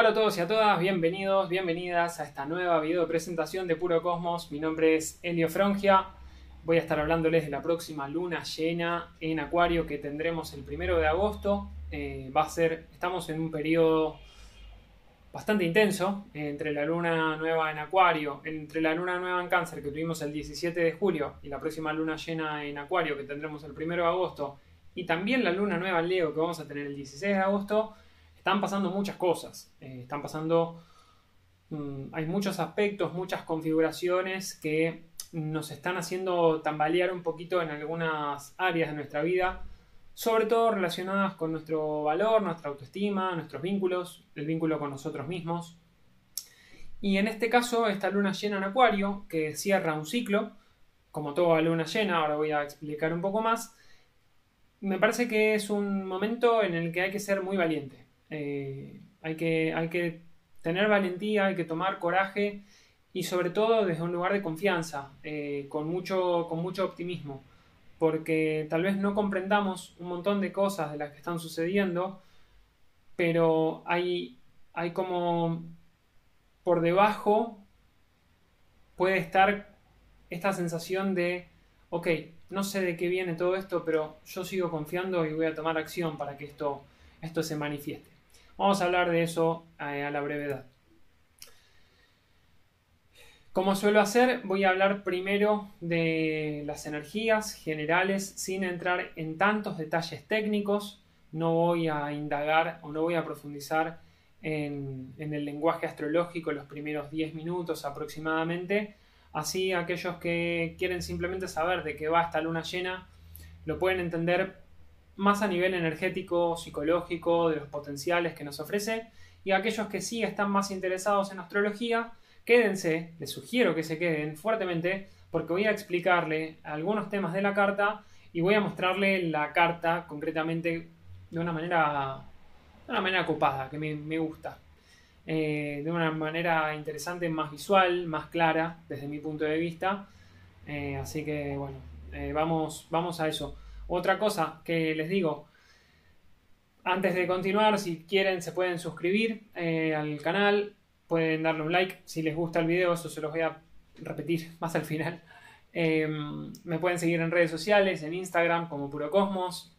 Hola a todos y a todas, bienvenidos, bienvenidas a esta nueva video presentación de Puro Cosmos. Mi nombre es Elio Frongia. Voy a estar hablándoles de la próxima luna llena en Acuario que tendremos el primero de agosto. Eh, va a ser, estamos en un periodo bastante intenso entre la luna nueva en Acuario, entre la luna nueva en Cáncer que tuvimos el 17 de julio y la próxima luna llena en Acuario que tendremos el primero de agosto y también la luna nueva en Leo que vamos a tener el 16 de agosto están pasando muchas cosas. Eh, están pasando. Mm, hay muchos aspectos, muchas configuraciones que nos están haciendo tambalear un poquito en algunas áreas de nuestra vida, sobre todo relacionadas con nuestro valor, nuestra autoestima, nuestros vínculos, el vínculo con nosotros mismos. Y en este caso, esta luna llena en Acuario, que cierra un ciclo, como toda luna llena, ahora voy a explicar un poco más, me parece que es un momento en el que hay que ser muy valiente. Eh, hay, que, tener valentía, hay que tomar coraje y sobre todo desde un lugar de confianza, eh, con, mucho, optimismo, porque tal vez no comprendamos un montón de cosas de las que están sucediendo, pero hay, como por debajo puede estar esta sensación de, ok, no sé de qué viene todo esto, pero yo sigo confiando y voy a tomar acción para que esto se manifieste. Vamos a hablar de eso eh, a la brevedad. Como suelo hacer, voy a hablar primero de las energías generales sin entrar en tantos detalles técnicos. No voy a indagar o no voy a profundizar en, en el lenguaje astrológico los primeros 10 minutos aproximadamente. Así aquellos que quieren simplemente saber de qué va esta luna llena lo pueden entender más a nivel energético, psicológico, de los potenciales que nos ofrece. Y aquellos que sí están más interesados en astrología, quédense, les sugiero que se queden fuertemente, porque voy a explicarle algunos temas de la carta y voy a mostrarle la carta concretamente de una manera, de una manera copada, que me, gusta. Eh, de una manera interesante, más visual, más clara desde mi punto de vista. Eh, así que bueno, eh, vamos, vamos a eso. Otra cosa que les digo, antes de continuar, si quieren se pueden suscribir eh, al canal, pueden darle un like si les gusta el video, eso se los voy a repetir más al final. Em, me pueden seguir en redes sociales, en Instagram como Puro Cosmos,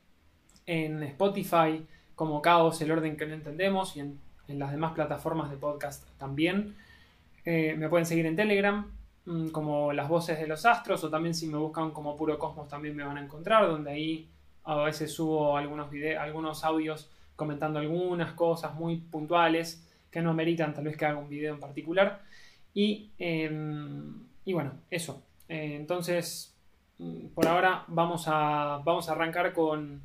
en Spotify como Caos, el orden que no entendemos, y en, las demás plataformas de podcast también. Eh, me pueden seguir en Telegram como las voces de los astros o también si me buscan como puro cosmos también me van a encontrar donde ahí a veces subo algunos videos, algunos audios comentando algunas cosas muy puntuales que no meritan tal vez que haga un video en particular. Y, em, y bueno eso. Eh, entonces mm, por ahora vamos a, vamos a arrancar con,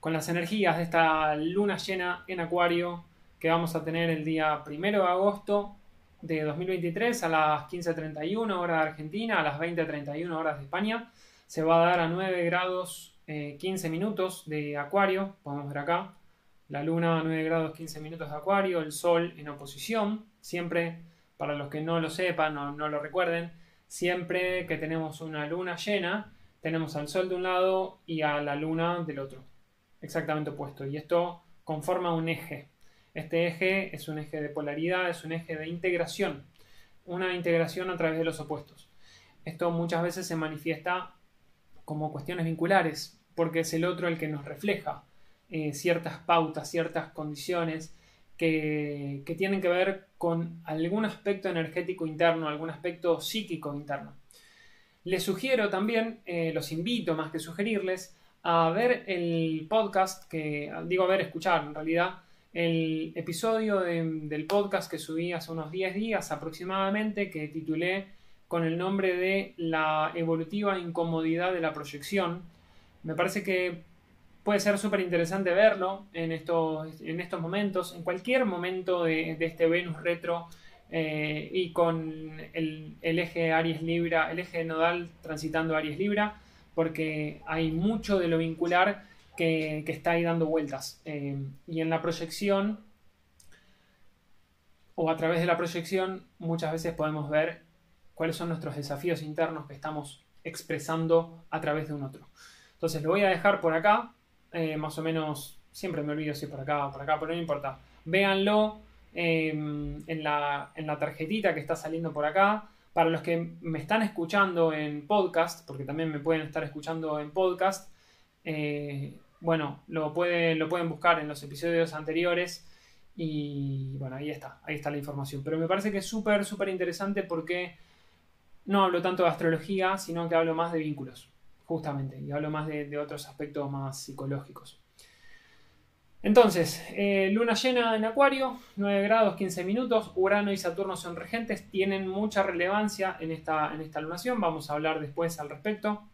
con las energías de esta luna llena en acuario que vamos a tener el día primero de agosto de 2023 a las 15.31 horas de Argentina, a las 20.31 horas de España. Se va a dar a 9 grados 15 eh, minutos de Acuario, podemos ver acá. La luna a 9 grados 15 minutos de Acuario, el Sol en oposición. Siempre, para los que no lo sepan o no lo recuerden, siempre que tenemos una luna llena, tenemos al Sol de un lado y a la luna del otro. Exactamente opuesto. Y esto conforma un eje. Este eje es un eje de polaridad, es un eje de integración, una integración a través de los opuestos. Esto muchas veces se manifiesta como cuestiones vinculares, porque es el otro el que nos refleja eh, ciertas pautas, ciertas condiciones que, tienen que ver con algún aspecto energético interno, algún aspecto psíquico interno. Les sugiero también, eh, los invito más que sugerirles, a ver el podcast que, digo a ver, escuchar en realidad, el episodio del podcast que subí hace unos 10 días aproximadamente, que titulé con el nombre de La evolutiva incomodidad de la proyección. Me parece que puede ser súper interesante verlo en estos, en estos momentos, en cualquier momento de, este Venus retro eh, y con el, el, eje Aries Libra, el eje nodal transitando Aries Libra, porque hay mucho de lo vincular que, está ahí dando vueltas. Eh, y en la proyección, o a través de la proyección, muchas veces podemos ver cuáles son nuestros desafíos internos que estamos expresando a través de un otro. Entonces lo voy a dejar por acá, eh, más o menos, siempre me olvido si por acá o por acá, pero no importa. Véanlo, em, en, la, en la tarjetita que está saliendo por acá. Para los que me están escuchando en podcast, porque también me pueden estar escuchando en podcast, eh, bueno, lo, puede, lo pueden buscar en los episodios anteriores y bueno, ahí está, ahí está la información. Pero me parece que es súper, súper interesante porque no hablo tanto de astrología, sino que hablo más de vínculos, justamente, y hablo más de, otros aspectos más psicológicos. Entonces, eh, luna llena en Acuario, 9 grados 15 minutos, Urano y Saturno son regentes, tienen mucha relevancia en esta, en esta lunación, vamos a hablar después al respecto.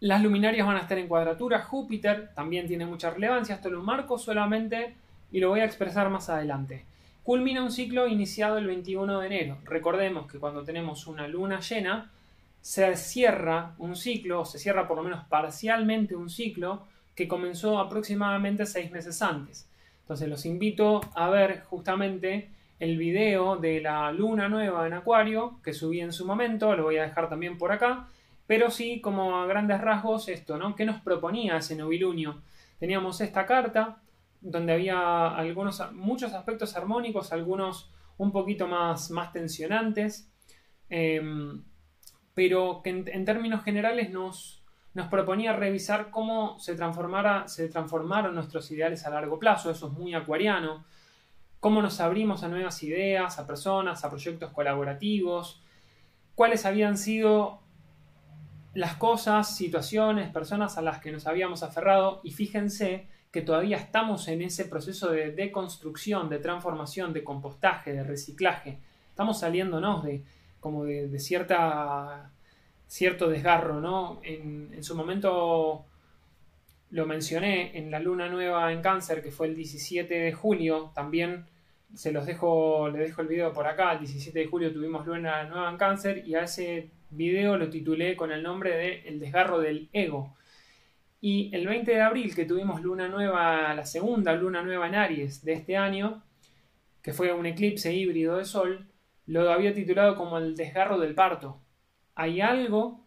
Las luminarias van a estar en cuadratura. Júpiter también tiene mucha relevancia. Esto lo marco solamente y lo voy a expresar más adelante. Culmina un ciclo iniciado el 21 de enero. Recordemos que cuando tenemos una luna llena, se cierra un ciclo, o se cierra por lo menos parcialmente un ciclo que comenzó aproximadamente seis meses antes. Entonces los invito a ver justamente el video de la luna nueva en Acuario que subí en su momento, lo voy a dejar también por acá pero sí, como a grandes rasgos, esto, ¿no? ¿Qué nos proponía ese novilunio? Teníamos esta carta, donde había algunos, muchos aspectos armónicos, algunos un poquito más, más tensionantes, em, pero que en, términos generales nos, nos, proponía revisar cómo se, transformara, se transformaron nuestros ideales a largo plazo, eso es muy acuariano, cómo nos abrimos a nuevas ideas, a personas, a proyectos colaborativos, cuáles habían sido las cosas, situaciones, personas a las que nos habíamos aferrado y fíjense que todavía estamos en ese proceso de deconstrucción, de transformación, de compostaje, de reciclaje. Estamos saliéndonos de como de, cierta cierto desgarro, ¿no? En, en, su momento lo mencioné en la luna nueva en cáncer, que fue el 17 de julio, también se los dejo, le dejo el video por acá, el 17 de julio tuvimos luna nueva en cáncer y a ese video lo titulé con el nombre de El desgarro del ego. Y el 20 de abril, que tuvimos luna nueva, la segunda luna nueva en Aries de este año, que fue un eclipse híbrido de Sol, lo había titulado como el desgarro del parto. Hay algo,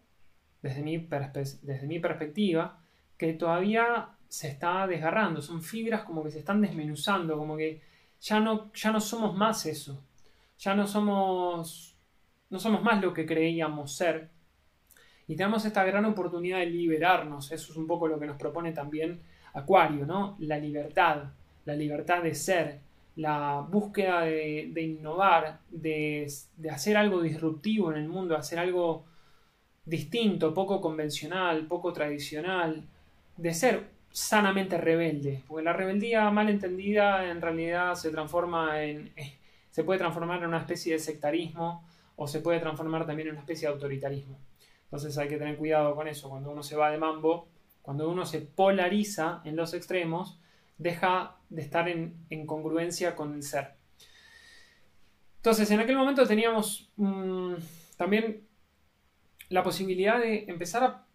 desde mi, desde mi perspectiva, que todavía se está desgarrando. Son fibras como que se están desmenuzando, como que ya no, ya no somos más eso. Ya no somos no somos más lo que creíamos ser. Y tenemos esta gran oportunidad de liberarnos. Eso es un poco lo que nos propone también Acuario, ¿no? La libertad, la libertad de ser, la búsqueda de, innovar, de, de, hacer algo disruptivo en el mundo, hacer algo distinto, poco convencional, poco tradicional, de ser sanamente rebelde. Porque la rebeldía mal entendida en realidad se transforma en. se puede transformar en una especie de sectarismo o se puede transformar también en una especie de autoritarismo. Entonces hay que tener cuidado con eso. Cuando uno se va de mambo, cuando uno se polariza en los extremos, deja de estar en, congruencia con el ser. Entonces, en aquel momento teníamos mm, también la posibilidad de empezar a,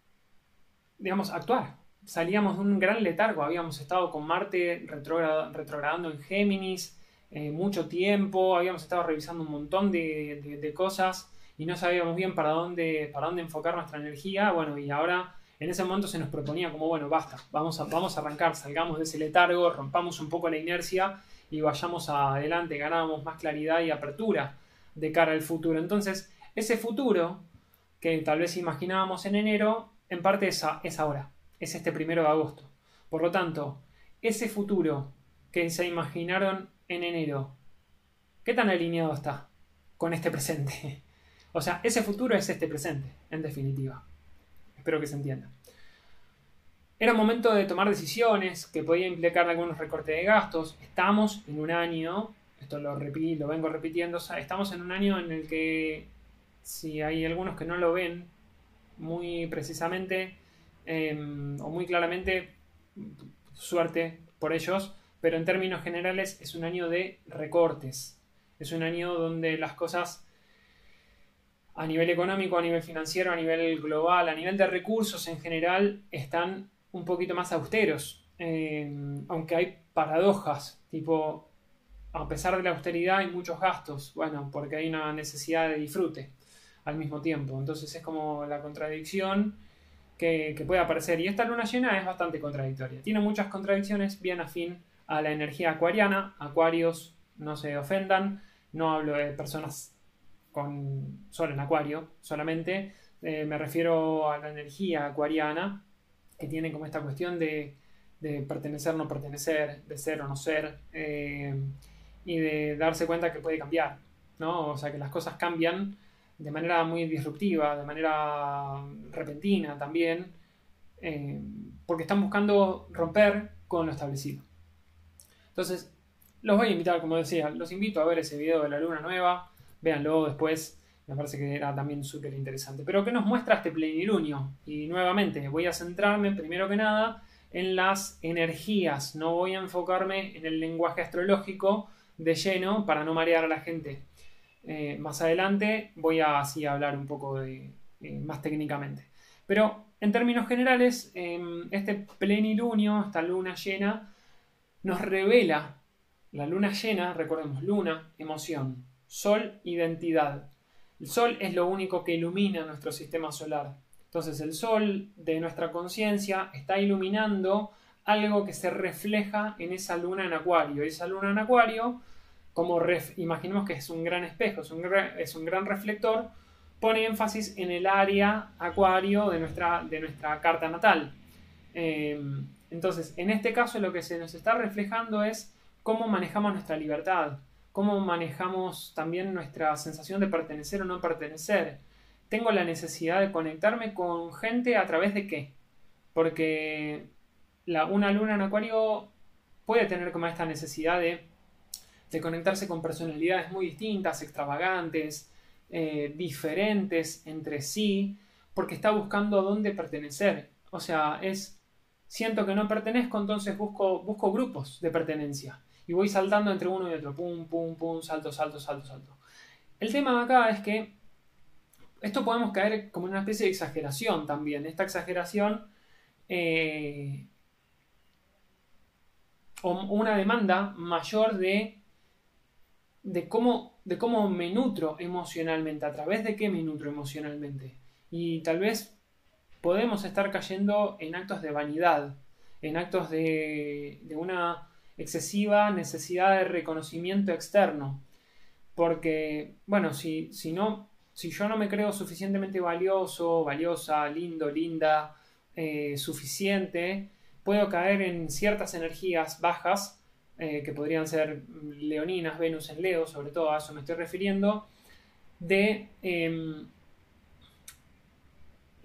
digamos, actuar. Salíamos de un gran letargo, habíamos estado con Marte retrogradando en Géminis, eh, mucho tiempo, habíamos estado revisando un montón de, cosas y no sabíamos bien para dónde, para dónde enfocar nuestra energía. Bueno, y ahora en ese momento se nos proponía como, bueno, basta, vamos a, vamos a arrancar, salgamos de ese letargo, rompamos un poco la inercia y vayamos adelante, ganamos más claridad y apertura de cara al futuro. Entonces, ese futuro que tal vez imaginábamos en enero, en parte es, es ahora, es este primero de agosto. Por lo tanto, ese futuro que se imaginaron en enero, ¿qué tan alineado está con este presente? O sea, ese futuro es este presente, en definitiva. Espero que se entienda. Era momento de tomar decisiones que podía implicar algunos recortes de gastos. Estamos en un año, esto lo repito, lo vengo repitiendo, estamos en un año en el que, si hay algunos que no lo ven muy precisamente em, o muy claramente, suerte por ellos, pero en términos generales es un año de recortes. Es un año donde las cosas a nivel económico, a nivel financiero, a nivel global, a nivel de recursos en general, están un poquito más austeros. Eh, aunque hay paradojas, tipo, a pesar de la austeridad hay muchos gastos, bueno, porque hay una necesidad de disfrute al mismo tiempo. Entonces es como la contradicción que, que puede aparecer. Y esta luna llena es bastante contradictoria. Tiene muchas contradicciones bien afín a la energía acuariana. Acuarios, no se ofendan, no hablo de personas con sol en acuario solamente, eh, me refiero a la energía acuariana, que tiene como esta cuestión de, pertenecer o no pertenecer, de ser o no ser, eh, y de darse cuenta que puede cambiar, ¿no? O sea, que las cosas cambian de manera muy disruptiva, de manera repentina también, eh, porque están buscando romper con lo establecido. Entonces, los voy a invitar, como decía, los invito a ver ese video de la luna nueva, véanlo después, me parece que era también súper interesante. Pero ¿qué nos muestra este plenilunio? Y nuevamente voy a centrarme primero que nada en las energías, no voy a enfocarme en el lenguaje astrológico de lleno para no marear a la gente. Eh, más adelante voy a así hablar un poco eh, más técnicamente. Pero en términos generales, em, este plenilunio, esta luna llena, nos revela la luna llena, recordemos, luna, emoción, sol, identidad. El sol es lo único que ilumina nuestro sistema solar. Entonces el sol de nuestra conciencia está iluminando algo que se refleja en esa luna en acuario. Esa luna en acuario, como imaginemos que es un gran espejo, es un, es un, gran reflector, pone énfasis en el área acuario de nuestra, de nuestra carta natal. Em, entonces, en este caso lo que se nos está reflejando es cómo manejamos nuestra libertad, cómo manejamos también nuestra sensación de pertenecer o no pertenecer. Tengo la necesidad de conectarme con gente a través de qué? Porque la, una luna en acuario puede tener como esta necesidad de, conectarse con personalidades muy distintas, extravagantes, eh, diferentes entre sí, porque está buscando a dónde pertenecer. O sea, es, siento que no pertenezco, entonces busco, busco grupos de pertenencia y voy saltando entre uno y otro, pum, pum, pum, salto, salto, salto, salto. El tema acá es que esto podemos caer como en una especie de exageración también. Esta exageración eh, o una demanda mayor de, de, cómo, de cómo me nutro emocionalmente, a través de qué me nutro emocionalmente. Y tal vez podemos estar cayendo en actos de vanidad, en actos de, una excesiva necesidad de reconocimiento externo. Porque, bueno, si, si, no, si yo no me creo suficientemente valioso, valiosa, lindo, linda, eh, suficiente, puedo caer en ciertas energías bajas, eh, que podrían ser leoninas, Venus en Leo, sobre todo a eso me estoy refiriendo, de, em,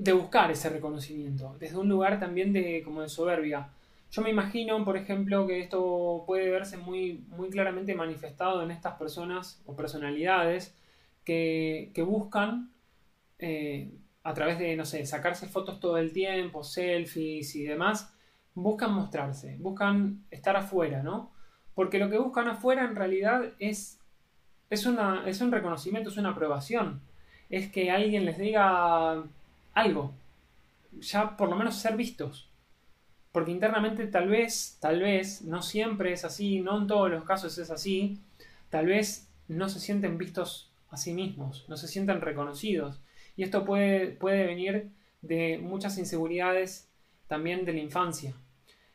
de buscar ese reconocimiento, desde un lugar también de, como de soberbia. Yo me imagino, por ejemplo, que esto puede verse muy, muy claramente manifestado en estas personas o personalidades que, buscan, eh, a través de, no sé, sacarse fotos todo el tiempo, selfies y demás, buscan mostrarse, buscan estar afuera, ¿no? Porque lo que buscan afuera en realidad es, es, una, es un reconocimiento, es una aprobación. Es que alguien les diga algo. Ya por lo menos ser vistos porque internamente tal vez, tal vez, no siempre es así, no en todos los casos es así, tal vez no se sienten vistos a sí mismos, no se sienten reconocidos. Y esto puede, puede venir de muchas inseguridades también de la infancia.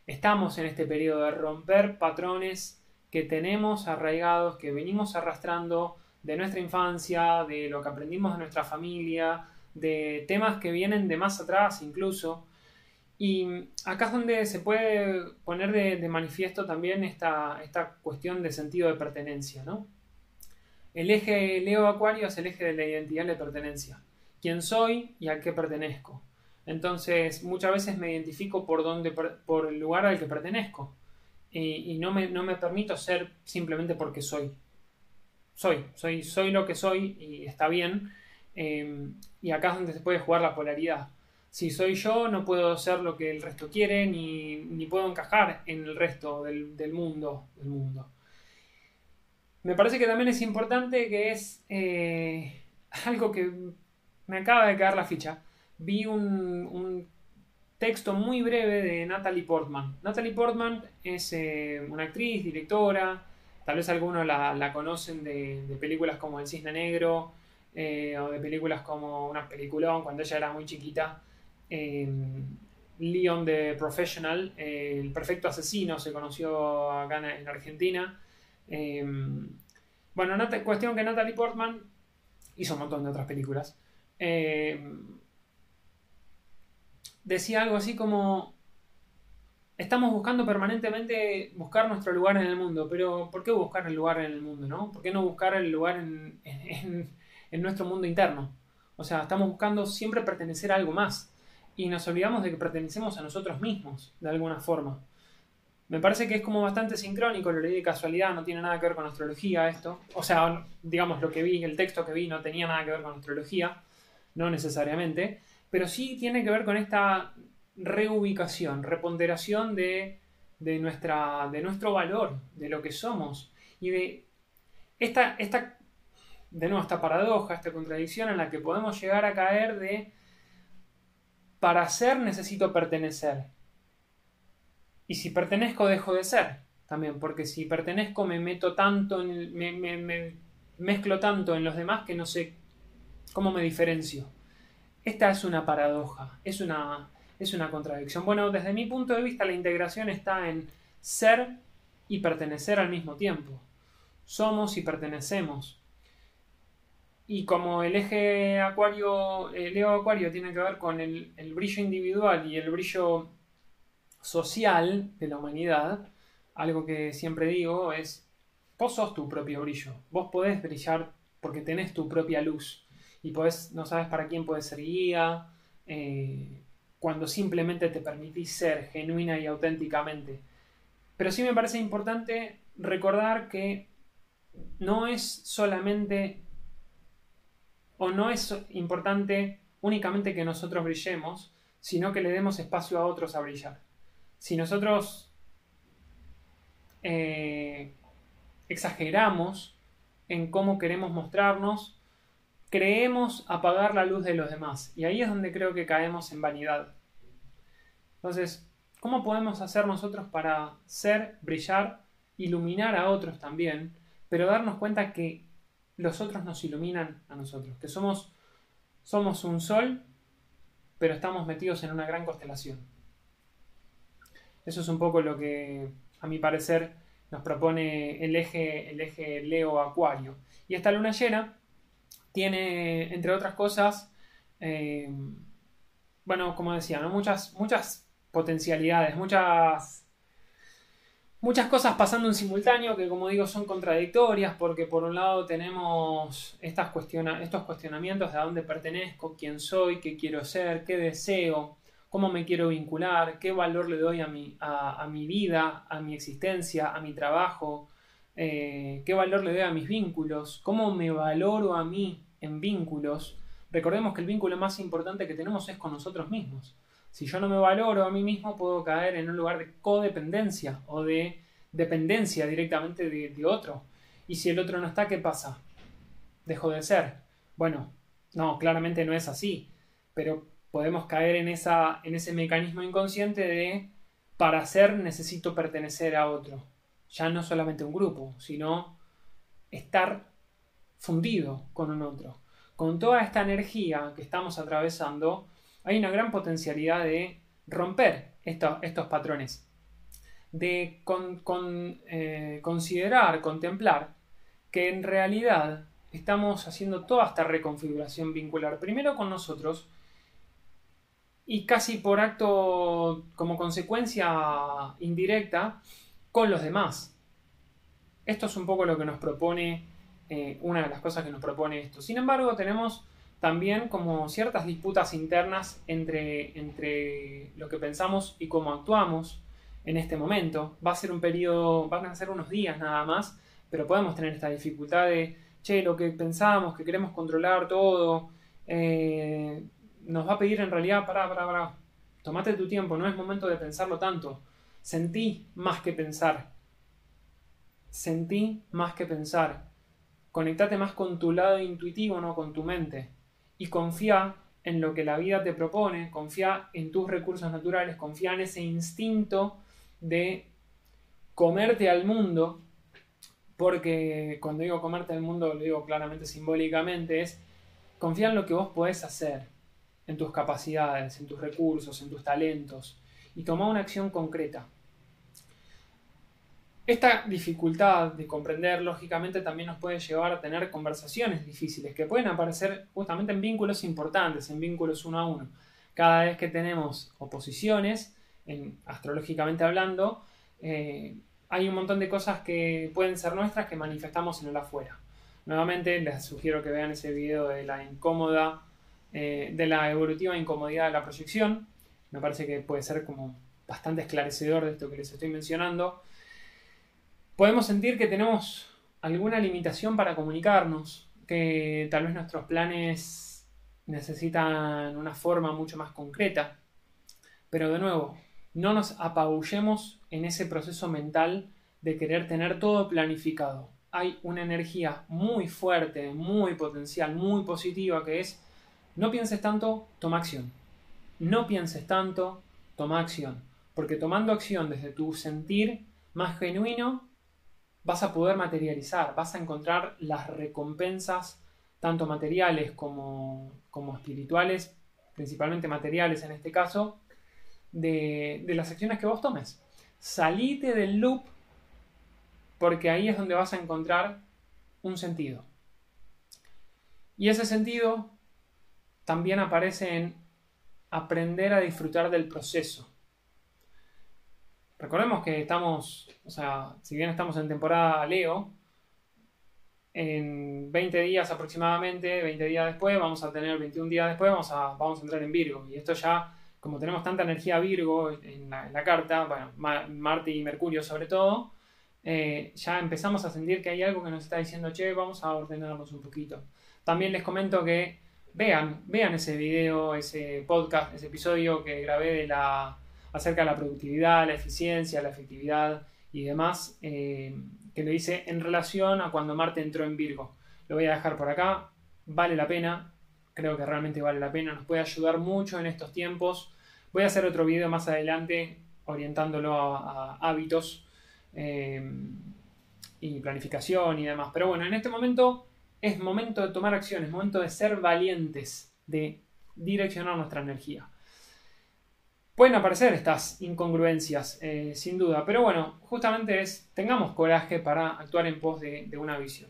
Estamos en este periodo de romper patrones que tenemos arraigados, que venimos arrastrando de nuestra infancia, de lo que aprendimos de nuestra familia, de temas que vienen de más atrás incluso, y acá es donde se puede poner de, manifiesto también esta, esta, cuestión de sentido de pertenencia, ¿no? El eje Leo-Acuario es el eje de la identidad de pertenencia. ¿Quién soy y a qué pertenezco? Entonces, muchas veces me identifico por, donde, por el lugar al que pertenezco. Y, no, me, no, me, permito ser simplemente porque soy. Soy, soy, soy lo que soy y está bien. Eh, y acá es donde se puede jugar la polaridad si soy yo, no puedo ser lo que el resto quiere, ni, puedo encajar en el resto del, mundo, del mundo. Me parece que también es importante que es eh, algo que me acaba de caer la ficha. Vi un, texto muy breve de Natalie Portman. Natalie Portman es eh, una actriz, directora, tal vez algunos la, conocen de, películas como El Cisne Negro eh, o de películas como Una Peliculón cuando ella era muy chiquita. Em, Leon de Professional, eh, el perfecto asesino, se conoció acá en, Argentina. Em, bueno, cuestión que Natalie Portman hizo un montón de otras películas. Em, decía algo así como, estamos buscando permanentemente buscar nuestro lugar en el mundo, pero ¿por qué buscar el lugar en el mundo, no? ¿Por qué no buscar el lugar en nuestro mundo interno? O sea, estamos buscando siempre pertenecer a algo más y nos olvidamos de que pertenecemos a nosotros mismos, de alguna forma. Me parece que es como bastante sincrónico, lo leí de casualidad, no tiene nada que ver con astrología esto. O sea, digamos, lo que vi, el texto que vi no tenía nada que ver con astrología, no necesariamente, pero sí tiene que ver con esta reubicación, reponderación de, de, nuestra, de nuestro valor, de lo que somos y de esta, esta, de nuevo, esta paradoja, esta contradicción en la que podemos llegar a caer de para ser necesito pertenecer. Y si pertenezco dejo de ser también, porque si pertenezco me meto tanto, en me, mezclo tanto en los demás que no sé cómo me diferencio. Esta es una paradoja, es una, es una contradicción. Bueno, desde mi punto de vista la integración está en ser y pertenecer al mismo tiempo. Somos y pertenecemos. Y como el eje acuario, el Leo Acuario tiene que ver con el, brillo individual y el brillo social de la humanidad, algo que siempre digo es, vos sos tu propio brillo, vos podés brillar porque tenés tu propia luz y podés, no sabes para quién puedes ser guía, eh, cuando simplemente te permitís ser genuina y auténticamente. Pero sí me parece importante recordar que no es solamente o no es importante únicamente que nosotros brillemos, sino que le demos espacio a otros a brillar. Si nosotros eh, exageramos en cómo queremos mostrarnos, creemos apagar la luz de los demás. Y ahí es donde creo que caemos en vanidad. Entonces, ¿cómo podemos hacer nosotros para ser, brillar, iluminar a otros también, pero darnos cuenta que los otros nos iluminan a nosotros, que somos, somos un sol, pero estamos metidos en una gran constelación. Eso es un poco lo que, a mi parecer, nos propone el eje, el eje Leo-Acuario. Y esta luna llena tiene, entre otras cosas, eh, bueno, como decía, muchas, muchas potencialidades, muchas muchas cosas pasando en simultáneo que como digo son contradictorias porque por un lado tenemos estas estos cuestionamientos de a dónde pertenezco, quién soy, qué quiero ser, qué deseo, cómo me quiero vincular, qué valor le doy a mi, a, mi vida, a mi existencia, a mi trabajo, eh, qué valor le doy a mis vínculos, cómo me valoro a mí en vínculos. Recordemos que el vínculo más importante que tenemos es con nosotros mismos. Si yo no me valoro a mí mismo, puedo caer en un lugar de codependencia o de dependencia directamente de, otro. Y si el otro no está, ¿qué pasa? Dejo de ser. Bueno, no, claramente no es así, pero podemos caer en, esa, en ese mecanismo inconsciente de para ser necesito pertenecer a otro. Ya no solamente un grupo, sino estar fundido con un otro. Con toda esta energía que estamos atravesando, hay una gran potencialidad de romper estos patrones, de eh, considerar, contemplar que en realidad estamos haciendo toda esta reconfiguración vincular, primero con nosotros y casi por acto, como consecuencia indirecta, con los demás. Esto es un poco lo que nos propone, eh, una de las cosas que nos propone esto. Sin embargo, tenemos también como ciertas disputas internas entre, entre lo que pensamos y cómo actuamos en este momento. Va a ser un periodo, van a ser unos días nada más, pero podemos tener esta dificultad de, che, lo que pensamos, que queremos controlar todo, eh, nos va a pedir en realidad, para para para tomate tu tiempo, no es momento de pensarlo tanto. Sentí más que pensar. Sentí más que pensar. Conectate más con tu lado intuitivo, no con tu mente y confía en lo que la vida te propone, confía en tus recursos naturales, confía en ese instinto de comerte al mundo, porque cuando digo comerte al mundo lo digo claramente simbólicamente, es confía en lo que vos podés hacer, en tus capacidades, en tus recursos, en tus talentos y toma una acción concreta. Esta dificultad de comprender, lógicamente, también nos puede llevar a tener conversaciones difíciles que pueden aparecer justamente en vínculos importantes, en vínculos uno a uno. Cada vez que tenemos oposiciones, en, astrológicamente hablando, eh, hay un montón de cosas que pueden ser nuestras que manifestamos en el afuera. Nuevamente les sugiero que vean ese video de la incómoda, eh, de la evolutiva incomodidad de la proyección. Me parece que puede ser como bastante esclarecedor de esto que les estoy mencionando podemos sentir que tenemos alguna limitación para comunicarnos, que tal vez nuestros planes necesitan una forma mucho más concreta. Pero de nuevo, no nos apabullemos en ese proceso mental de querer tener todo planificado. Hay una energía muy fuerte, muy potencial, muy positiva que es no pienses tanto, toma acción. No pienses tanto, toma acción. Porque tomando acción desde tu sentir más genuino, vas a poder materializar, vas a encontrar las recompensas, tanto materiales como, espirituales, principalmente materiales en este caso, de, de las acciones que vos tomes. Salite del loop porque ahí es donde vas a encontrar un sentido. Y ese sentido también aparece en aprender a disfrutar del proceso. Recordemos que estamos, o sea, si bien estamos en temporada Leo, en 20 días aproximadamente, 20 días después, vamos a tener 21 días después, vamos a, vamos a entrar en Virgo. Y esto ya, como tenemos tanta energía Virgo en la, carta, bueno, Marte y Mercurio sobre todo, eh, ya empezamos a sentir que hay algo que nos está diciendo, che, vamos a ordenarnos un poquito. También les comento que vean, vean ese video, ese podcast, ese episodio que grabé de la acerca de la productividad, la eficiencia, la efectividad y demás, eh, que lo hice en relación a cuando Marte entró en Virgo. Lo voy a dejar por acá, vale la pena, creo que realmente vale la pena, nos puede ayudar mucho en estos tiempos. Voy a hacer otro video más adelante orientándolo a, hábitos eh, y planificación y demás. Pero bueno, en este momento es momento de tomar acción, es momento de ser valientes, de direccionar nuestra energía. Pueden aparecer estas incongruencias, eh, sin duda, pero bueno, justamente es, tengamos coraje para actuar en pos de, una visión.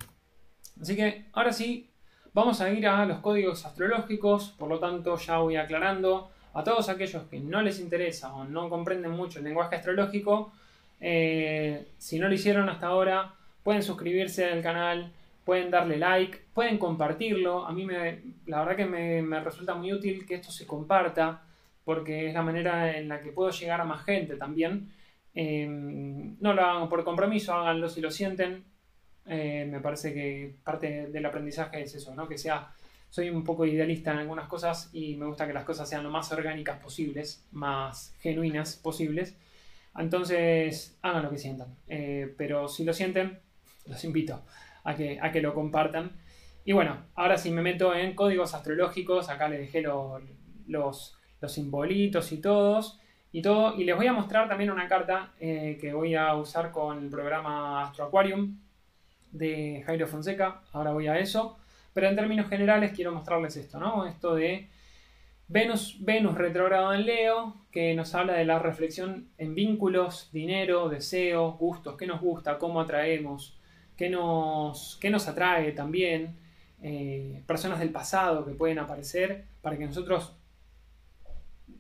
Así que ahora sí, vamos a ir a los códigos astrológicos, por lo tanto ya voy aclarando a todos aquellos que no les interesa o no comprenden mucho el lenguaje astrológico, eh, si no lo hicieron hasta ahora, pueden suscribirse al canal, pueden darle like, pueden compartirlo. A mí me, la verdad que me, me resulta muy útil que esto se comparta porque es la manera en la que puedo llegar a más gente también. Em, no lo hagan por compromiso, háganlo si lo sienten. Eh, me parece que parte del aprendizaje es eso, ¿no? Que sea, soy un poco idealista en algunas cosas y me gusta que las cosas sean lo más orgánicas posibles, más genuinas posibles. Entonces, hagan lo que sientan. Eh, pero si lo sienten, los invito a que, a que lo compartan. Y bueno, ahora sí me meto en códigos astrológicos. Acá les dejé los, los simbolitos y todos y todo. Y les voy a mostrar también una carta eh, que voy a usar con el programa Astro Aquarium de Jairo Fonseca. Ahora voy a eso. Pero en términos generales quiero mostrarles esto, ¿no? Esto de Venus, Venus retrogrado en Leo, que nos habla de la reflexión en vínculos, dinero, deseo, gustos, qué nos gusta, cómo atraemos, qué nos, qué nos atrae también, eh, personas del pasado que pueden aparecer para que nosotros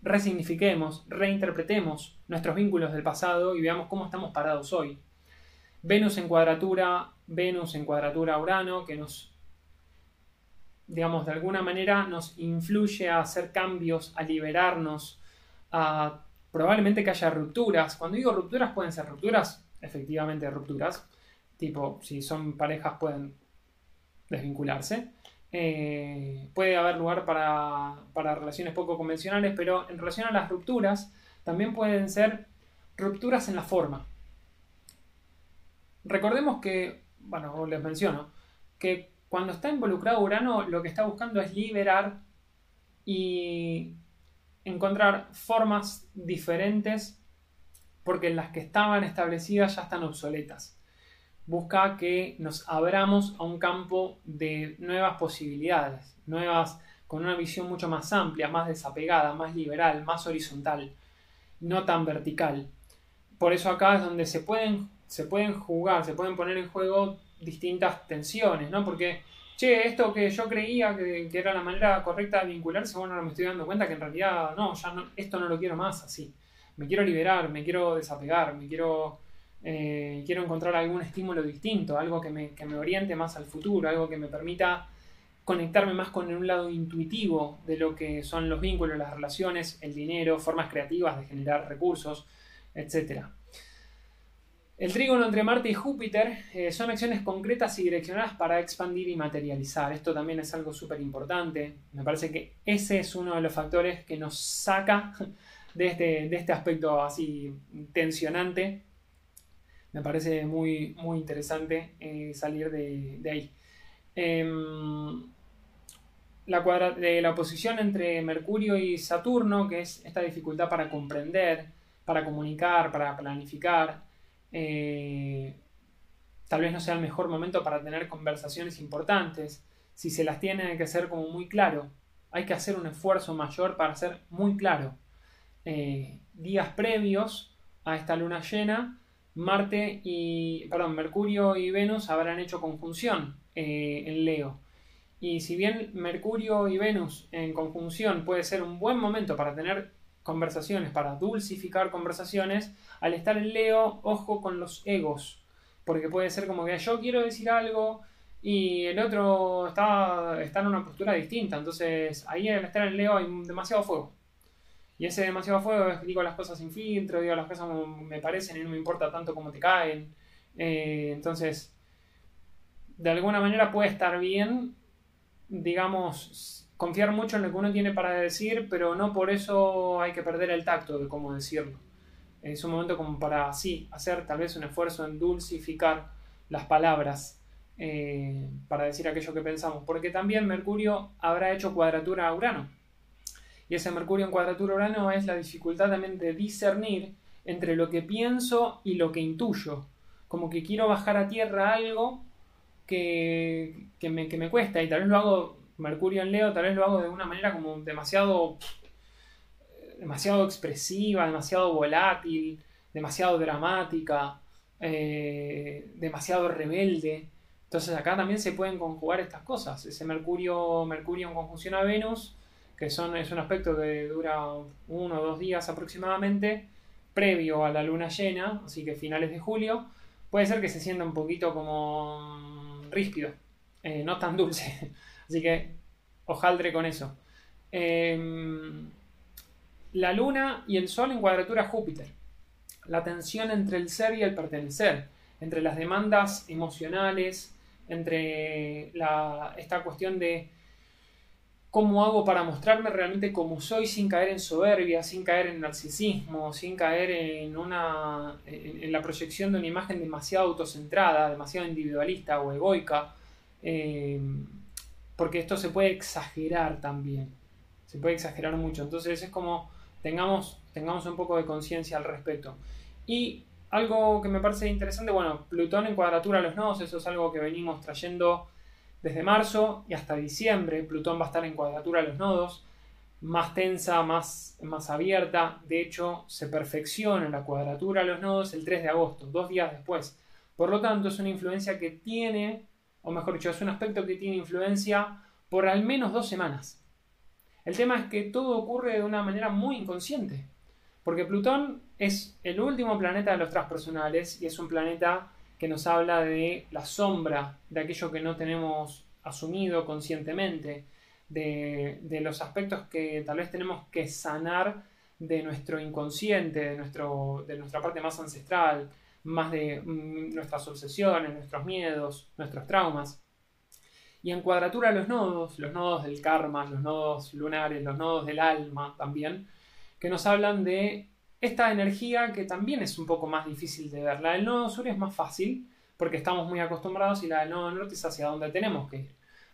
resignifiquemos, reinterpretemos nuestros vínculos del pasado y veamos cómo estamos parados hoy. Venus en cuadratura, Venus en cuadratura Urano, que nos, digamos, de alguna manera nos influye a hacer cambios, a liberarnos, a probablemente que haya rupturas. Cuando digo rupturas pueden ser rupturas, efectivamente rupturas, tipo si son parejas pueden desvincularse. Eh, puede haber lugar para, relaciones poco convencionales, pero en relación a las rupturas, también pueden ser rupturas en la forma. Recordemos que, bueno, les menciono, que cuando está involucrado Urano, lo que está buscando es liberar y encontrar formas diferentes porque las que estaban establecidas ya están obsoletas busca que nos abramos a un campo de nuevas posibilidades, nuevas con una visión mucho más amplia, más desapegada, más liberal, más horizontal, no tan vertical. Por eso acá es donde se pueden, se pueden jugar, se pueden poner en juego distintas tensiones, ¿no? Porque, che, esto que yo creía que, era la manera correcta de vincularse, bueno, ahora me estoy dando cuenta que en realidad no, ya no, esto no lo quiero más así. Me quiero liberar, me quiero desapegar, me quiero, eh, quiero encontrar algún estímulo distinto, algo que me, que me oriente más al futuro, algo que me permita conectarme más con un lado intuitivo de lo que son los vínculos, las relaciones, el dinero, formas creativas de generar recursos, etc. El trígono entre Marte y Júpiter eh, son acciones concretas y direccionadas para expandir y materializar. Esto también es algo súper importante. Me parece que ese es uno de los factores que nos saca de este, de este aspecto así tensionante. Me parece muy, muy interesante eh, salir de, ahí. Em, la, la oposición entre Mercurio y Saturno, que es esta dificultad para comprender, para comunicar, para planificar, eh, tal vez no sea el mejor momento para tener conversaciones importantes. Si se las tiene hay que hacer como muy claro. Hay que hacer un esfuerzo mayor para ser muy claro. Eh, días previos a esta luna llena, Marte y, perdón, Mercurio y Venus habrán hecho conjunción eh, en Leo. Y si bien Mercurio y Venus en conjunción puede ser un buen momento para tener conversaciones, para dulcificar conversaciones, al estar en Leo, ojo con los egos, porque puede ser como que yo quiero decir algo y el otro está, está en una postura distinta, entonces ahí al estar en Leo hay demasiado fuego. Y ese demasiado fuego es digo las cosas sin filtro, digo las cosas como me parecen y no me importa tanto cómo te caen. Eh, entonces, de alguna manera puede estar bien, digamos, confiar mucho en lo que uno tiene para decir, pero no por eso hay que perder el tacto de cómo decirlo. Es un momento como para, sí, hacer tal vez un esfuerzo en dulcificar las palabras eh, para decir aquello que pensamos, porque también Mercurio habrá hecho cuadratura a Urano. Y ese Mercurio en cuadratura Urano es la dificultad también de discernir entre lo que pienso y lo que intuyo. Como que quiero bajar a tierra algo que, que, me, que me cuesta y tal vez lo hago Mercurio en Leo tal vez lo hago de una manera como demasiado demasiado expresiva, demasiado volátil, demasiado dramática, eh, demasiado rebelde. Entonces acá también se pueden conjugar estas cosas. Ese Mercurio, Mercurio en conjunción a Venus, que son, es un aspecto que dura uno o dos días aproximadamente, previo a la luna llena, así que finales de julio, puede ser que se sienta un poquito como ríspido, eh, no tan dulce. Así que ojaldre con eso. Em, la Luna y el Sol en cuadratura Júpiter. La tensión entre el ser y el pertenecer, entre las demandas emocionales, entre esta cuestión de cómo hago para mostrarme realmente como soy sin caer en soberbia, sin caer en narcisismo, sin caer en, una, en, la proyección de una imagen demasiado autocentrada, demasiado individualista o egoica. Em, porque esto se puede exagerar también, se puede exagerar mucho, entonces es como tengamos, tengamos un poco de conciencia al respecto. Y algo que me parece interesante, bueno, Plutón en cuadratura a los nodos, eso es algo que venimos trayendo desde marzo y hasta diciembre. Plutón va a estar en cuadratura a los nodos, más tensa, más, más abierta. De hecho, se perfecciona la cuadratura a los nodos el 3 de agosto, dos días después. Por lo tanto, es una influencia que tiene o mejor dicho, es un aspecto que tiene influencia por al menos dos semanas. El tema es que todo ocurre de una manera muy inconsciente, porque Plutón es el último planeta de los transpersonales y es un planeta que nos habla de la sombra, de aquello que no tenemos asumido conscientemente, de, de los aspectos que tal vez tenemos que sanar de nuestro inconsciente, de, nuestro, de nuestra parte más ancestral, más de mm, nuestras obsesiones, nuestros miedos, nuestros traumas. Y en cuadratura los nodos, los nodos del karma, los nodos lunares, los nodos del alma también, que nos hablan de esta energía que también es un poco más difícil de ver. La del nodo sur es más fácil porque estamos muy acostumbrados y la del nodo norte es hacia donde tenemos que ir.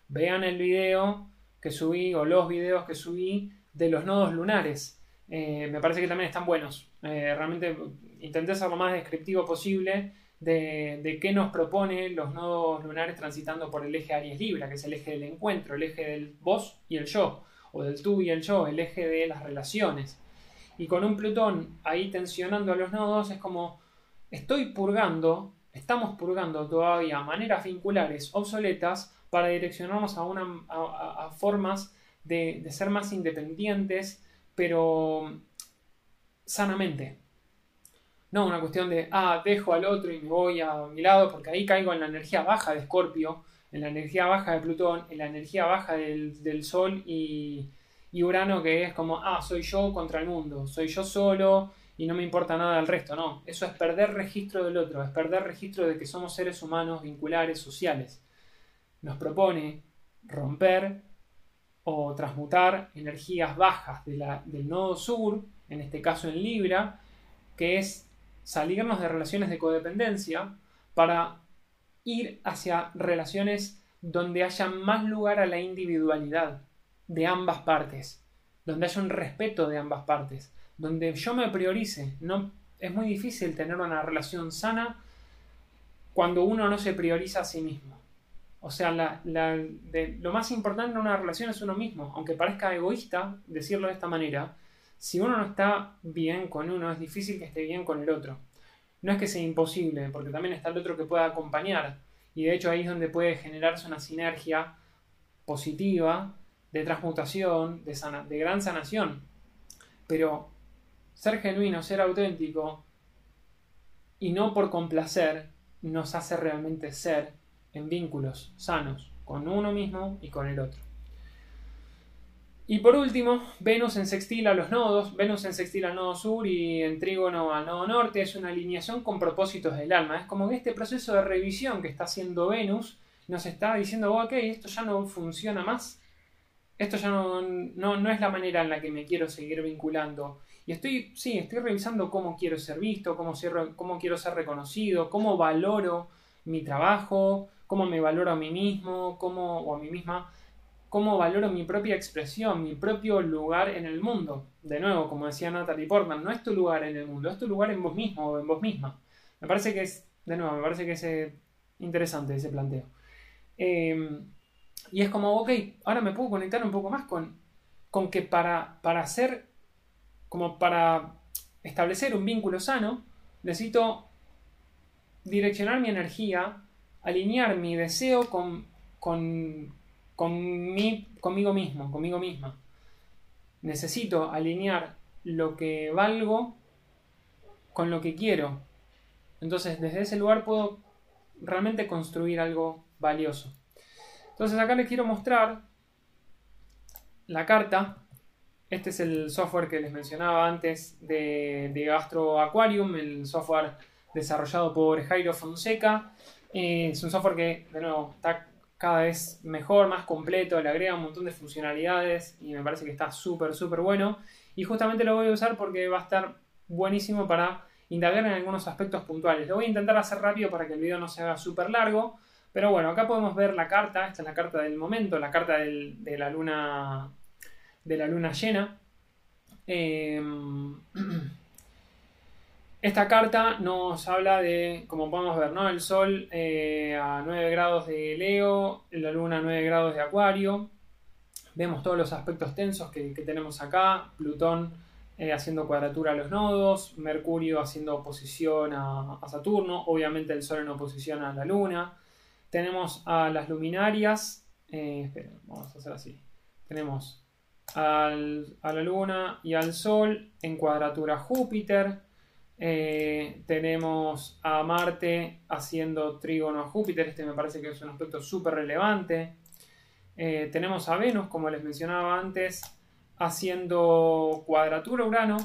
Vean el video que subí o los videos que subí de los nodos lunares. Eh, me parece que también están buenos. Eh, realmente intenté ser lo más descriptivo posible de, de, qué nos propone los nodos lunares transitando por el eje Aries Libra, que es el eje del encuentro, el eje del vos y el yo, o del tú y el yo, el eje de las relaciones. Y con un Plutón ahí tensionando a los nodos es como estoy purgando, estamos purgando todavía maneras vinculares obsoletas para direccionarnos a, una, a, formas de, de ser más independientes, pero sanamente. No una cuestión de, ah, dejo al otro y me voy a mi lado, porque ahí caigo en la energía baja de Escorpio, en la energía baja de Plutón, en la energía baja del, Sol y, y, Urano, que es como, ah, soy yo contra el mundo, soy yo solo y no me importa nada del resto. No, eso es perder registro del otro, es perder registro de que somos seres humanos vinculares, sociales. Nos propone romper o transmutar energías bajas de la, del nodo sur en este caso en Libra, que es salirnos de relaciones de codependencia para ir hacia relaciones donde haya más lugar a la individualidad de ambas partes, donde haya un respeto de ambas partes, donde yo me priorice. No, es muy difícil tener una relación sana cuando uno no se prioriza a sí mismo. O sea, lo más importante en una relación es uno mismo, aunque parezca egoísta decirlo de esta manera, si uno no está bien con uno, es difícil que esté bien con el otro. No es que sea imposible, porque también está el otro que pueda acompañar. Y de hecho ahí es donde puede generarse una sinergia positiva de transmutación, de, gran sanación. Pero ser genuino, ser auténtico, y no por complacer, nos hace realmente ser en vínculos sanos con uno mismo y con el otro. Y por último, Venus en sextil a los nodos, Venus en sextil al nodo sur y en trígono al nodo norte, es una alineación con propósitos del alma. Es como que este proceso de revisión que está haciendo Venus nos está diciendo, ok, esto ya no funciona más, esto ya no, no, es la manera en la que me quiero seguir vinculando. Y estoy, sí, estoy revisando cómo quiero ser visto, cómo, cómo quiero ser reconocido, cómo valoro mi trabajo, cómo me valoro a mí mismo, cómo, o a mí misma cómo valoro mi propia expresión, mi propio lugar en el mundo. De nuevo, como decía Natalie Portman, no es tu lugar en el mundo, es tu lugar en vos mismo o en vos misma. Me parece que es, de nuevo, me parece que es eh, interesante ese planteo. Em, y es como, ok, ahora me puedo conectar un poco más con, con que para, para hacer, como para establecer un vínculo sano, necesito direccionar mi energía, alinear mi deseo con, con, con mi, conmigo mismo, conmigo misma. Necesito alinear lo que valgo con lo que quiero. Entonces, desde ese lugar puedo realmente construir algo valioso. Entonces, acá les quiero mostrar la carta. Este es el software que les mencionaba antes de, de Astro Aquarium, el software desarrollado por Jairo Fonseca. Eh, es un software que, de nuevo, está cada vez mejor, más completo, le agrega un montón de funcionalidades y me parece que está súper, súper bueno. Y justamente lo voy a usar porque va a estar buenísimo para indagar en algunos aspectos puntuales. Lo voy a intentar hacer rápido para que el video no se haga súper largo. Pero bueno, acá podemos ver la carta, esta es la carta del momento, la carta de la luna de la luna llena. Eh, Esta carta nos habla de, como podemos ver, ¿no? el Sol eh, a 9 grados de Leo, la Luna a 9 grados de Acuario. Vemos todos los aspectos tensos que, tenemos acá. Plutón eh, haciendo cuadratura a los nodos, Mercurio haciendo oposición a, Saturno, obviamente el Sol en oposición a la Luna. Tenemos a las luminarias, eh, esperen, vamos a hacer así. Tenemos a la Luna y al Sol en cuadratura Júpiter. Eh, tenemos a Marte haciendo trígono a Júpiter, este me parece que es un aspecto súper relevante. Eh, tenemos a Venus, como les mencionaba antes, haciendo cuadratura a Urano.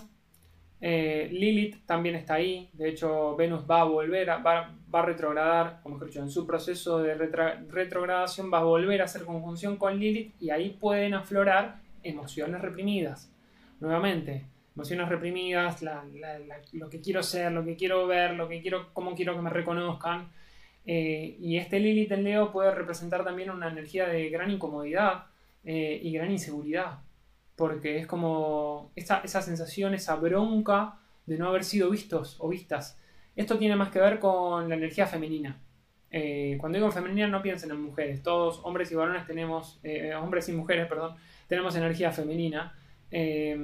Lilith también está ahí, de hecho Venus va a volver, a, a retrogradar, o mejor dicho, en su proceso de retrogradación va a volver a hacer conjunción con Lilith y ahí pueden aflorar emociones reprimidas. Nuevamente, emociones reprimidas, lo que quiero ser, lo que quiero ver, lo que quiero, cómo quiero que me reconozcan. Eh, y este Lilith en Leo puede representar también una energía de gran incomodidad eh, y gran inseguridad, porque es como esa, esa, sensación, esa bronca de no haber sido vistos o vistas. Esto tiene más que ver con la energía femenina. Eh, cuando digo femenina no piensen en mujeres, todos hombres y varones tenemos, eh, hombres y mujeres, perdón, tenemos energía femenina. y,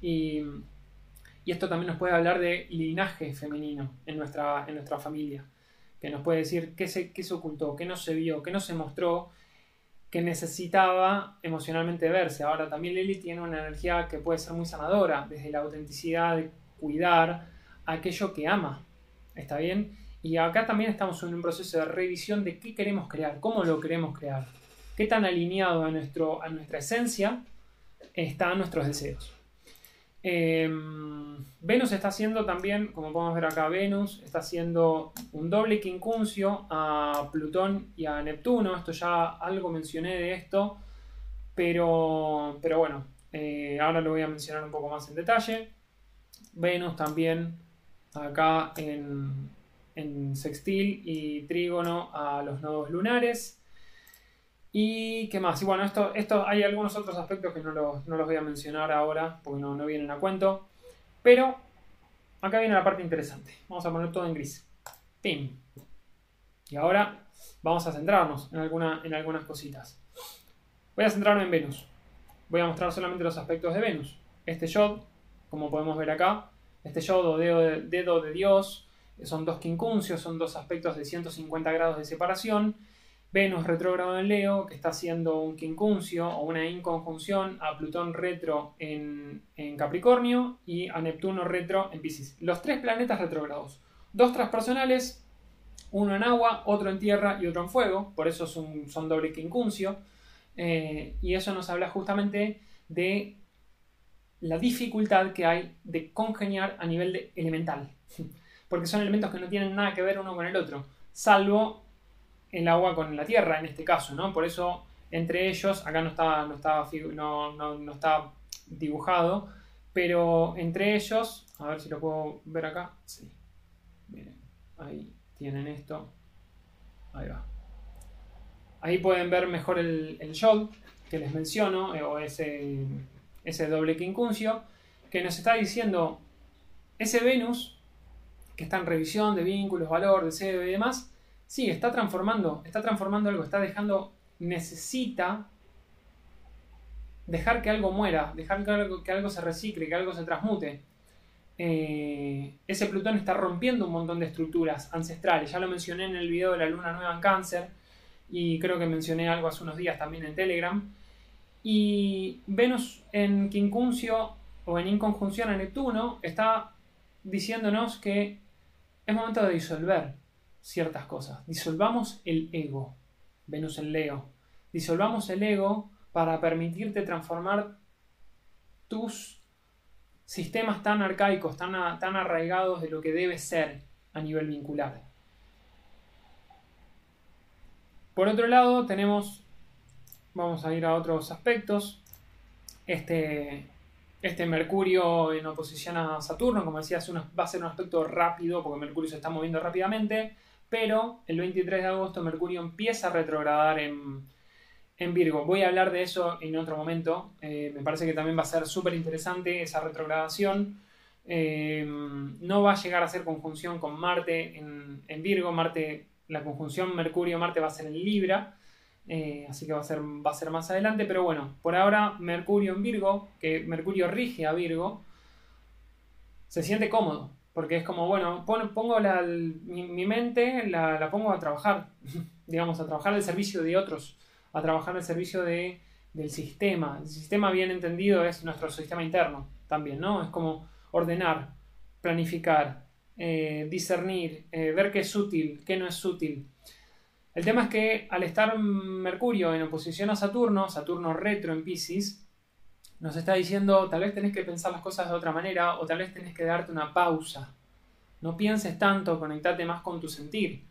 y, esto también nos puede hablar de linaje femenino en nuestra, en nuestra familia, que nos puede decir qué se, qué se ocultó, qué no se vio, qué no se mostró que necesitaba emocionalmente verse. Ahora también Lili tiene una energía que puede ser muy sanadora, desde la autenticidad cuidar aquello que ama. ¿Está bien? Y acá también estamos en un proceso de revisión de qué queremos crear, cómo lo queremos crear, qué tan alineado a, nuestro, a nuestra esencia están nuestros deseos. Em, Venus está haciendo también, como podemos ver acá, Venus está haciendo un doble quincuncio a Plutón y a Neptuno. Esto ya algo mencioné de esto, pero, pero bueno, eh, ahora lo voy a mencionar un poco más en detalle. Venus también acá en, en sextil y trígono a los nodos lunares. ¿Y qué más? Y bueno, esto, esto hay algunos otros aspectos que no los, voy a mencionar ahora porque no, vienen a cuento. Pero acá viene la parte interesante. Vamos a poner todo en gris. ¡Pim! Y ahora vamos a centrarnos en, alguna, en algunas cositas. Voy a centrarme en Venus. Voy a mostrar solamente los aspectos de Venus. Este yod, como podemos ver acá, este yod o dedo de, dedo de Dios, son dos quincunциos, son dos aspectos de 150 grados de separación Venus retrógrado en Leo, que está haciendo un quincuncio o una inconjunción a Plutón retro en, Capricornio y a Neptuno retro en Pisces. Los tres planetas retrógrados. Dos transpersonales, uno en agua, otro en tierra y otro en fuego, por eso son, son doble quincuncio. Eh, y eso nos habla justamente de la dificultad que hay de congeniar a nivel de elemental. Porque son elementos que no tienen nada que ver uno con el otro, salvo el agua con la tierra en este caso, ¿no? Por eso entre ellos, acá no está, no no, no, dibujado, pero entre ellos, a ver si lo puedo ver acá, sí, miren, ahí tienen esto, ahí va. Ahí pueden ver mejor el, el que les menciono, eh, o ese, ese doble quincuncio, que nos está diciendo ese Venus, que está en revisión de vínculos, valor, deseo y demás, Sí, está transformando, está transformando algo, está dejando, necesita dejar que algo muera, dejar que algo, que algo se recicle, que algo se transmute. Eh, ese Plutón está rompiendo un montón de estructuras ancestrales. Ya lo mencioné en el video de la luna nueva en cáncer y creo que mencioné algo hace unos días también en Telegram. Y Venus en quincuncio o en inconjunción a Neptuno está diciéndonos que es momento de disolver, ciertas cosas. Disolvamos el ego. Venus en Leo. Disolvamos el ego para permitirte transformar tus sistemas tan arcaicos, tan, tan arraigados de lo que debe ser a nivel vincular. Por otro lado, tenemos, vamos a ir a otros aspectos, este, este Mercurio en oposición a Saturno, como decía, va a ser un aspecto rápido porque Mercurio se está moviendo rápidamente pero el 23 de agosto Mercurio empieza a retrogradar en, Virgo. Voy a hablar de eso en otro momento. Eh, me parece que también va a ser súper interesante esa retrogradación. Eh, no va a llegar a ser conjunción con Marte en, Virgo. Marte, la conjunción Mercurio-Marte va a ser en Libra. Eh, así que va a, ser, va a ser más adelante. Pero bueno, por ahora Mercurio en Virgo, que Mercurio rige a Virgo, se siente cómodo porque es como, bueno, pongo la, mi, mente, la, pongo a trabajar, digamos, a trabajar al servicio de otros, a trabajar al servicio de, del sistema. El sistema bien entendido es nuestro sistema interno también, ¿no? Es como ordenar, planificar, eh, discernir, eh, ver qué es útil, qué no es útil. El tema es que al estar Mercurio en oposición a Saturno, Saturno retro en Pisces, nos está diciendo tal vez tenés que pensar las cosas de otra manera o tal vez tenés que darte una pausa. No pienses tanto, conectate más con tu sentir.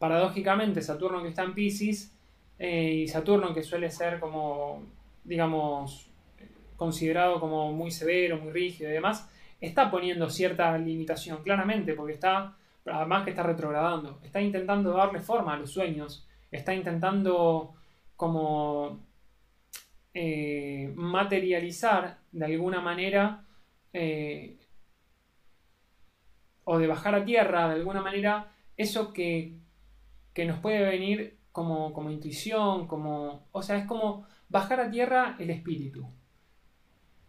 Paradójicamente, Saturno que está en Pisces eh, y Saturno que suele ser como, digamos, considerado como muy severo, muy rígido y demás, está poniendo cierta limitación, claramente, porque está, además que está retrogradando, está intentando darle forma a los sueños, está intentando como eh, materializar de alguna manera eh, o de bajar a tierra de alguna manera, eso que, que nos puede venir como, como intuición, como, o sea, es como bajar a tierra el espíritu.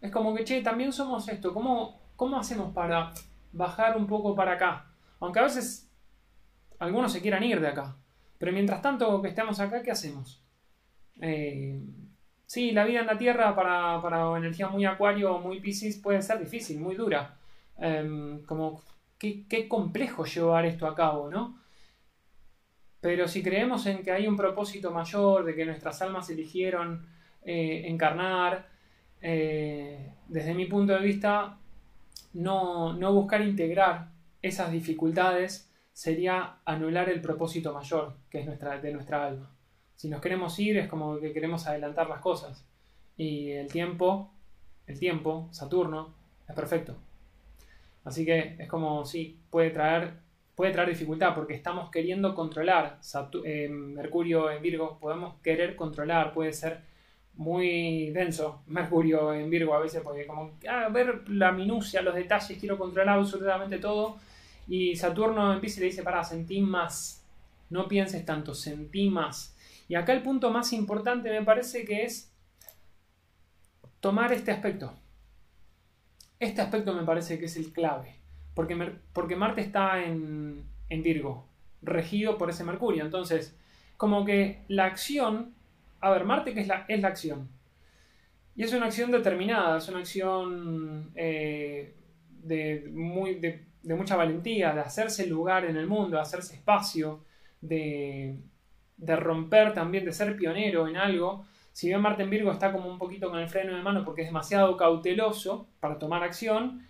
Es como que, che, también somos esto, ¿cómo, cómo hacemos para bajar un poco para acá? Aunque a veces algunos se quieran ir de acá. Pero mientras tanto que estemos acá, ¿qué hacemos? Eh, sí, la vida en la Tierra para, para energía muy acuario o muy piscis puede ser difícil, muy dura. Em, como, qué, qué complejo llevar esto a cabo, ¿no? Pero si creemos en que hay un propósito mayor, de que nuestras almas eligieron eh, encarnar, eh, desde mi punto de vista, no, no, buscar integrar esas dificultades sería anular el propósito mayor, que es nuestra, de nuestra alma. Si nos queremos ir es como que queremos adelantar las cosas. Y el tiempo, el tiempo, Saturno, es perfecto. Así que es como, sí, puede traer puede traer dificultad porque estamos queriendo controlar. Eh, Mercurio en Virgo, podemos querer controlar, puede ser muy denso Mercurio en Virgo a veces porque como a ah, ver la minucia, los detalles, quiero controlar absolutamente todo. Y Saturno en Pisces le dice, para, sentí más, no pienses tanto, sentí más. Y acá el punto más importante me parece que es tomar este aspecto. Este aspecto me parece que es el clave. Porque, Marte está en, Virgo, regido por ese Mercurio. Entonces, como que la acción, a ver, Marte que es la, es la acción. Y es una acción determinada, es una acción eh, de, muy, de, mucha valentía, de hacerse lugar en el mundo, de hacerse espacio, de, de romper también, de ser pionero en algo. Si bien Marte en Virgo está como un poquito con el freno de mano porque es demasiado cauteloso para tomar acción,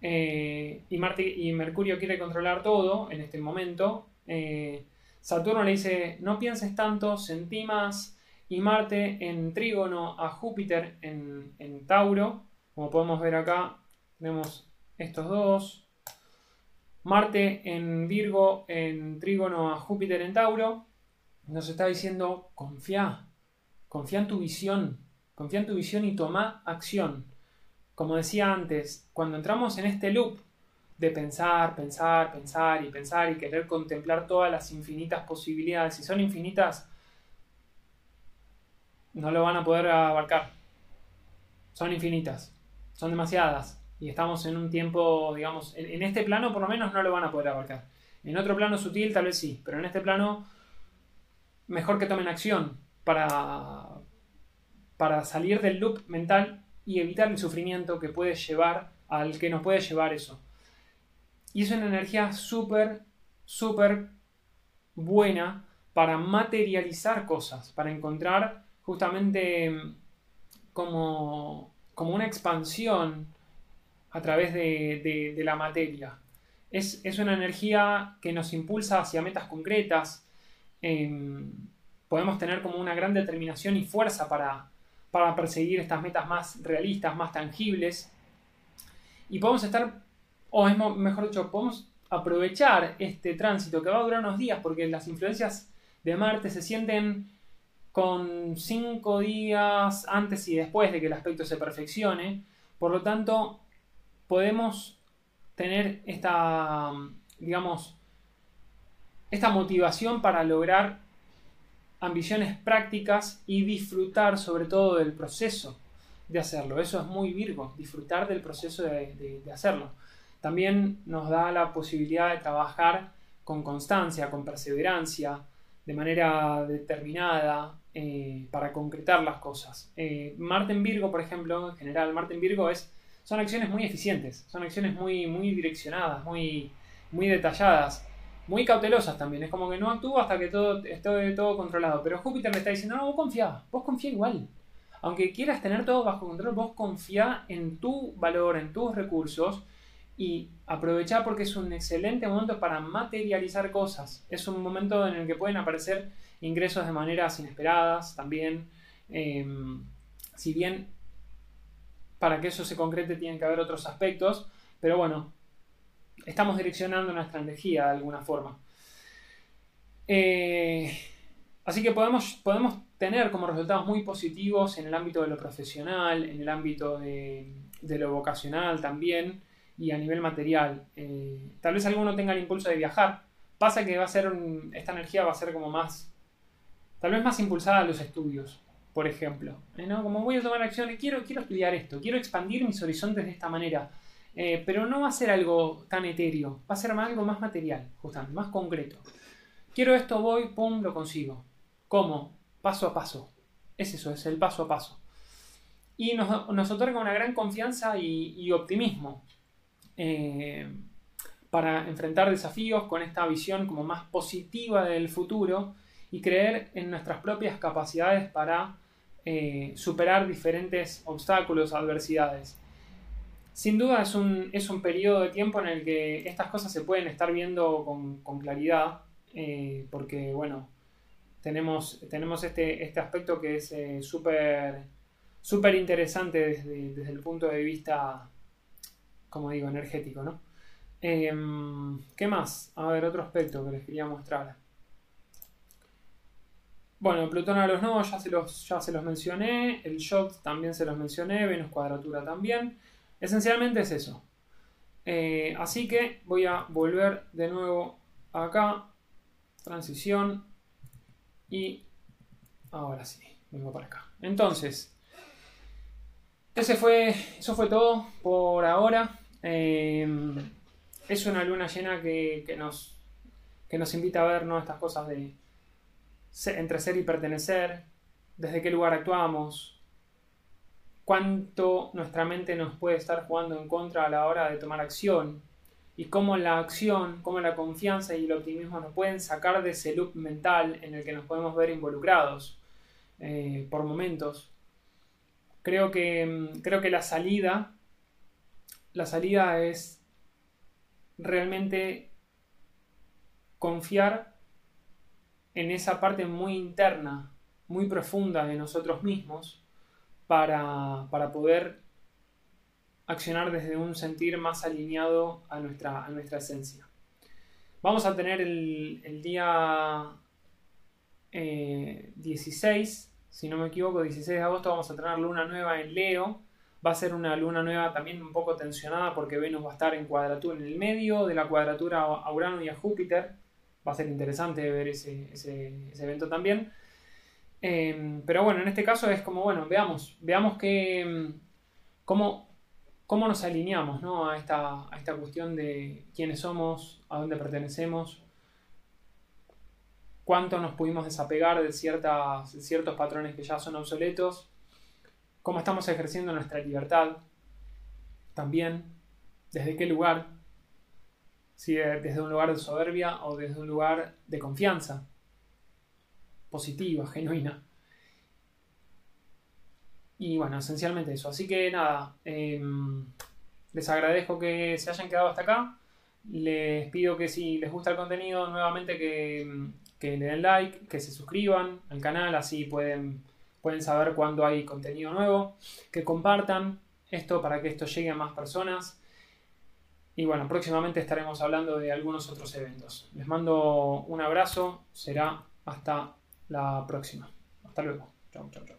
eh, y, Marte, y Mercurio quiere controlar todo en este momento, eh, Saturno le dice, no pienses tanto, sentí más, y Marte en trígono a Júpiter en, en Tauro, como podemos ver acá, tenemos estos dos, Marte en Virgo en trígono a Júpiter en Tauro, nos está diciendo, confía, confía en tu visión, confía en tu visión y toma acción como decía antes, cuando entramos en este loop de pensar, pensar, pensar y pensar y querer contemplar todas las infinitas posibilidades, si son infinitas, no lo van a poder abarcar. Son infinitas, son demasiadas. Y estamos en un tiempo, digamos, en, este plano por lo menos no lo van a poder abarcar. En otro plano sutil tal vez sí, pero en este plano mejor que tomen acción para, para salir del loop mental y evitar el sufrimiento que puede llevar al que nos puede llevar eso. Y es una energía súper, súper buena para materializar cosas, para encontrar justamente mm, como, como una expansión a través de, la materia. Es, una energía que nos impulsa hacia metas concretas. Em, podemos tener como una gran determinación y fuerza para, para perseguir estas metas más realistas, más tangibles. Y podemos estar, o es mejor dicho, podemos aprovechar este tránsito que va a durar unos días porque las influencias de Marte se sienten con cinco días antes y después de que el aspecto se perfeccione. Por lo tanto, podemos tener esta, digamos, esta motivación para lograr ambiciones prácticas y disfrutar sobre todo del proceso de hacerlo. Eso es muy Virgo, disfrutar del proceso de, hacerlo. También nos da la posibilidad de trabajar con constancia, con perseverancia, de manera determinada eh, para concretar las cosas. Eh, Marte en Virgo, por ejemplo, en general, Marte en Virgo es, son acciones muy eficientes, son acciones muy, muy direccionadas, muy, muy detalladas muy cautelosas también. Es como que no actúa hasta que todo esté todo controlado. Pero Júpiter me está diciendo, no, vos confía, vos confía igual. Aunque quieras tener todo bajo control, vos confía en tu valor, en tus recursos y aprovecha porque es un excelente momento para materializar cosas. Es un momento en el que pueden aparecer ingresos de maneras inesperadas también. Em, si bien para que eso se concrete tienen que haber otros aspectos, pero bueno, estamos direccionando nuestra energía de alguna forma. Eh, así que podemos, podemos tener como resultados muy positivos en el ámbito de lo profesional, en el ámbito de, lo vocacional también. y a nivel material. Eh, tal vez alguno tenga el impulso de viajar. Pasa que va a ser esta energía va a ser como más, tal vez más impulsada a los estudios, por ejemplo. ¿eh? ¿no? Como voy a tomar acción y quiero, quiero estudiar esto, quiero expandir mis horizontes de esta manera. Eh, pero no va a ser algo tan etéreo, va a ser algo más material, justamente, más concreto. Quiero esto, voy, pum, lo consigo. ¿Cómo? Paso a paso. Es eso, es el paso a paso. Y nos, otorga una gran confianza y optimismo. Eh, para enfrentar desafíos con esta visión como más positiva del futuro y creer en nuestras propias capacidades para eh, superar diferentes obstáculos, adversidades. Sin duda es un, es un, periodo de tiempo en el que estas cosas se pueden estar viendo con, claridad, eh, porque bueno, tenemos, tenemos este, este aspecto que es súper súper interesante desde, desde el punto de vista como digo, energético, ¿no? Em, ¿Qué más? A ver, otro aspecto que les quería mostrar. Bueno, Plutón a los nodos ya se los, ya se los mencioné, el shot también se los mencioné, Venus cuadratura también. Esencialmente es eso. Eh, así que voy a volver de nuevo acá, transición, y ahora sí, vengo para acá. Entonces, ese fue, eso fue todo por ahora. Em, es una luna llena que, nos, que nos invita a ver estas cosas de entre ser y pertenecer, desde qué lugar actuamos, cuánto nuestra mente nos puede estar jugando en contra a la hora de tomar acción y cómo la acción, cómo la confianza y el optimismo nos pueden sacar de ese loop mental en el que nos podemos ver involucrados eh, por momentos. Creo que, mm, creo que la salida, la salida es realmente confiar en esa parte muy interna, muy profunda de nosotros mismos para, poder accionar desde un sentir más alineado a nuestra, nuestra esencia. Vamos a tener el, día 16 eh, si no me equivoco, 16 de agosto vamos a tener luna nueva en Leo. Va a ser una luna nueva también un poco tensionada porque Venus va a estar en cuadratura en el medio de la cuadratura a Urano y a Júpiter. Va a ser interesante ver ese, evento también. Em, pero bueno, en este caso es como, bueno, veamos, veamos que, em, cómo, cómo nos alineamos a, esta, a esta cuestión de quiénes somos, a dónde pertenecemos, cuánto nos pudimos desapegar de, ciertas, ciertos patrones que ya son obsoletos, cómo estamos ejerciendo nuestra libertad, también, desde qué lugar, si desde un lugar de soberbia o desde un lugar de confianza, positiva, genuina. Y bueno, esencialmente eso. Así que nada, em, les agradezco que se hayan quedado hasta acá. Les pido que si les gusta el contenido, nuevamente que, que le den like, que se suscriban al canal, así pueden, pueden saber cuando hay contenido nuevo, que compartan esto para que esto llegue a más personas. Y bueno, próximamente estaremos hablando de algunos otros eventos. Les mando un abrazo, será hasta la próxima. Hasta luego. Chau, chau, chau.